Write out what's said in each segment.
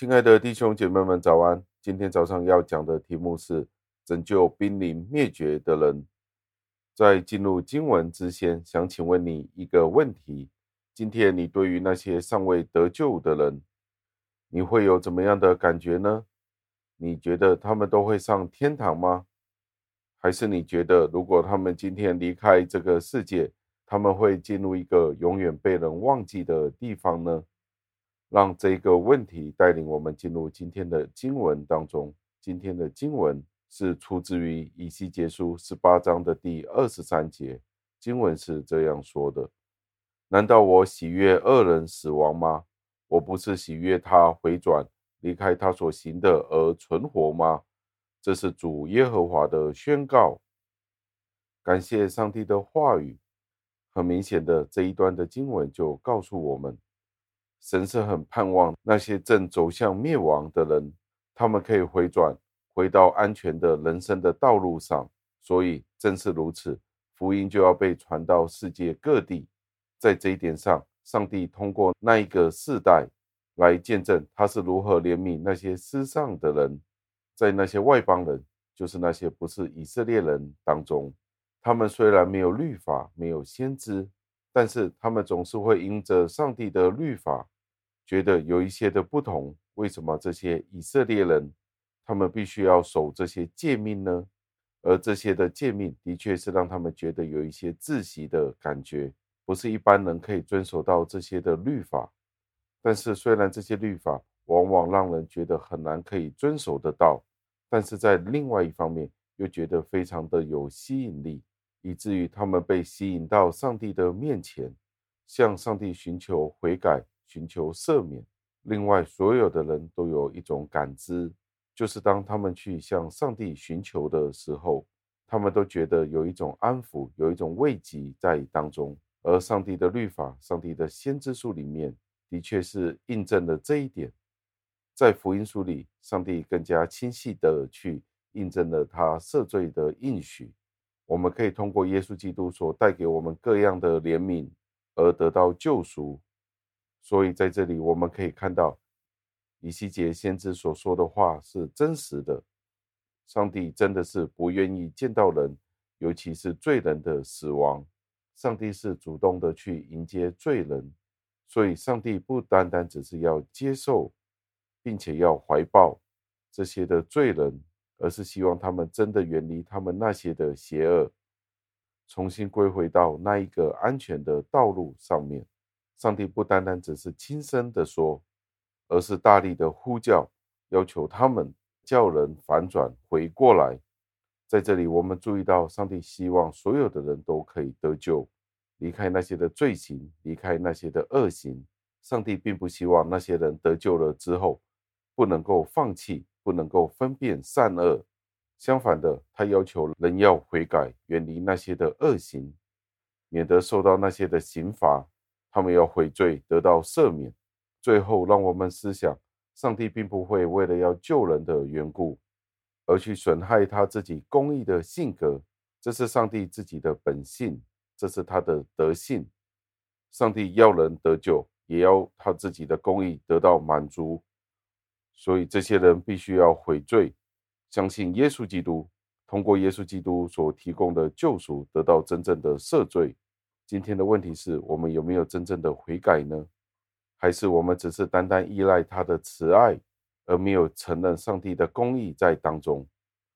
亲爱的弟兄姐妹们，早安！今天早上要讲的题目是拯救濒临灭绝的人。在进入经文之前，想请问你一个问题：今天你对于那些尚未得救的人，你会有怎么样的感觉呢？你觉得他们都会上天堂吗？还是你觉得，如果他们今天离开这个世界，他们会进入一个永远被人忘记的地方呢？让这个问题带领我们进入今天的经文当中。今天的经文是出自于以西结书十八章的第二十三节。经文是这样说的：“难道我喜悦恶人死亡吗？我不是喜悦他回转，离开他所行的而存活吗？”这是主耶和华的宣告。感谢上帝的话语。很明显的，这一段的经文就告诉我们。神是很盼望那些正走向灭亡的人，他们可以回转，回到安全的人生的道路上。所以正是如此，福音就要被传到世界各地。在这一点上，上帝通过那一个世代来见证他是如何怜悯那些失丧的人，在那些外邦人，就是那些不是以色列人当中，他们虽然没有律法，没有先知。但是他们总是会因着上帝的律法，觉得有一些的不同。为什么这些以色列人，他们必须要守这些诫命呢？而这些的诫命，的确是让他们觉得有一些窒息的感觉，不是一般人可以遵守到这些的律法。但是虽然这些律法往往让人觉得很难可以遵守得到，但是在另外一方面，又觉得非常的有吸引力。以至于他们被吸引到上帝的面前，向上帝寻求悔改、寻求赦免。另外，所有的人都有一种感知，就是当他们去向上帝寻求的时候，他们都觉得有一种安抚、有一种慰藉在当中。而上帝的律法、上帝的先知书里面，的确是印证了这一点。在福音书里，上帝更加清晰地去印证了他赦罪的应许。我们可以通过耶稣基督所带给我们各样的怜悯而得到救赎，所以在这里我们可以看到以西结先知所说的话是真实的。上帝真的是不愿意见到人，尤其是罪人的死亡。上帝是主动的去迎接罪人，所以上帝不单单只是要接受，并且要怀抱这些的罪人。而是希望他们真的远离他们那些的邪恶，重新归回到那一个安全的道路上面。上帝不单单只是轻声的说，而是大力的呼叫，要求他们叫人反转回过来。在这里，我们注意到，上帝希望所有的人都可以得救，离开那些的罪行，离开那些的恶行。上帝并不希望那些人得救了之后，不能够放弃。不能够分辨善恶，相反的，他要求人要悔改，远离那些的恶行，免得受到那些的刑罚。他们要悔罪，得到赦免。最后，让我们思想，上帝并不会为了要救人的缘故，而去损害他自己公义的性格。这是上帝自己的本性，这是他的德性。上帝要人得救，也要他自己的公义得到满足。所以，这些人必须要悔罪，相信耶稣基督，通过耶稣基督所提供的救赎，得到真正的赦罪。今天的问题是我们有没有真正的悔改呢？还是我们只是单单依赖他的慈爱，而没有承认上帝的公义在当中？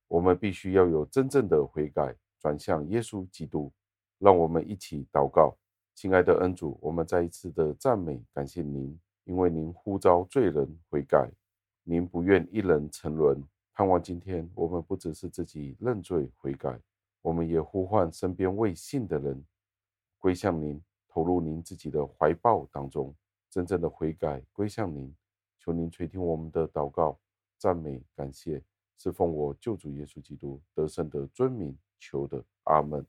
我们必须要有真正的悔改，转向耶稣基督。让我们一起祷告，亲爱的恩主，我们再一次的赞美感谢您，因为您呼召罪人悔改。您不愿一人沉沦，盼望今天我们不只是自己认罪悔改，我们也呼唤身边未信的人归向您，投入您自己的怀抱当中，真正的悔改归向您。求您垂听我们的祷告，赞美感谢，侍奉我救主耶稣基督得胜的尊名求的，阿门。